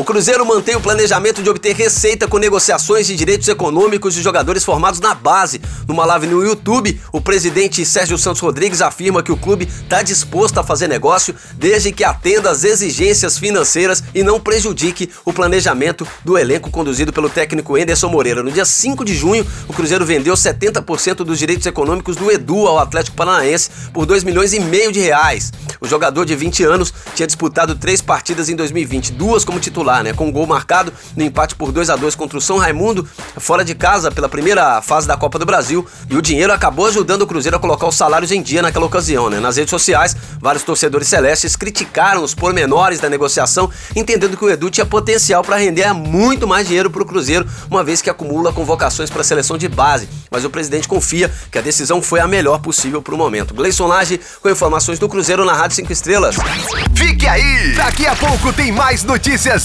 O Cruzeiro mantém o planejamento de obter receita com negociações de direitos econômicos de jogadores formados na base. Numa live no YouTube, o presidente Sérgio Santos Rodrigues afirma que o clube está disposto a fazer negócio desde que atenda às exigências financeiras e não prejudique o planejamento do elenco conduzido pelo técnico Enderson Moreira. No dia 5 de junho, o Cruzeiro vendeu 70% dos direitos econômicos do Edu ao Atlético Paranaense por 2 milhões e meio de reais. O jogador de 20 anos tinha disputado três partidas em 2020, duas como titular, né, com um gol marcado no empate por 2 a 2 contra o São Raimundo, fora de casa pela primeira fase da Copa do Brasil, e o dinheiro acabou ajudando o Cruzeiro a colocar os salários em dia naquela ocasião. Né? Nas redes sociais, vários torcedores celestes criticaram os pormenores da negociação, entendendo que o Edu tinha potencial para render muito mais dinheiro para o Cruzeiro, uma vez que acumula convocações para a seleção de base. Mas o presidente confia que a decisão foi a melhor possível para o momento. Gleison Lage com informações do Cruzeiro na Rádio 5 Estrelas. Fique aí! Daqui a pouco tem mais notícias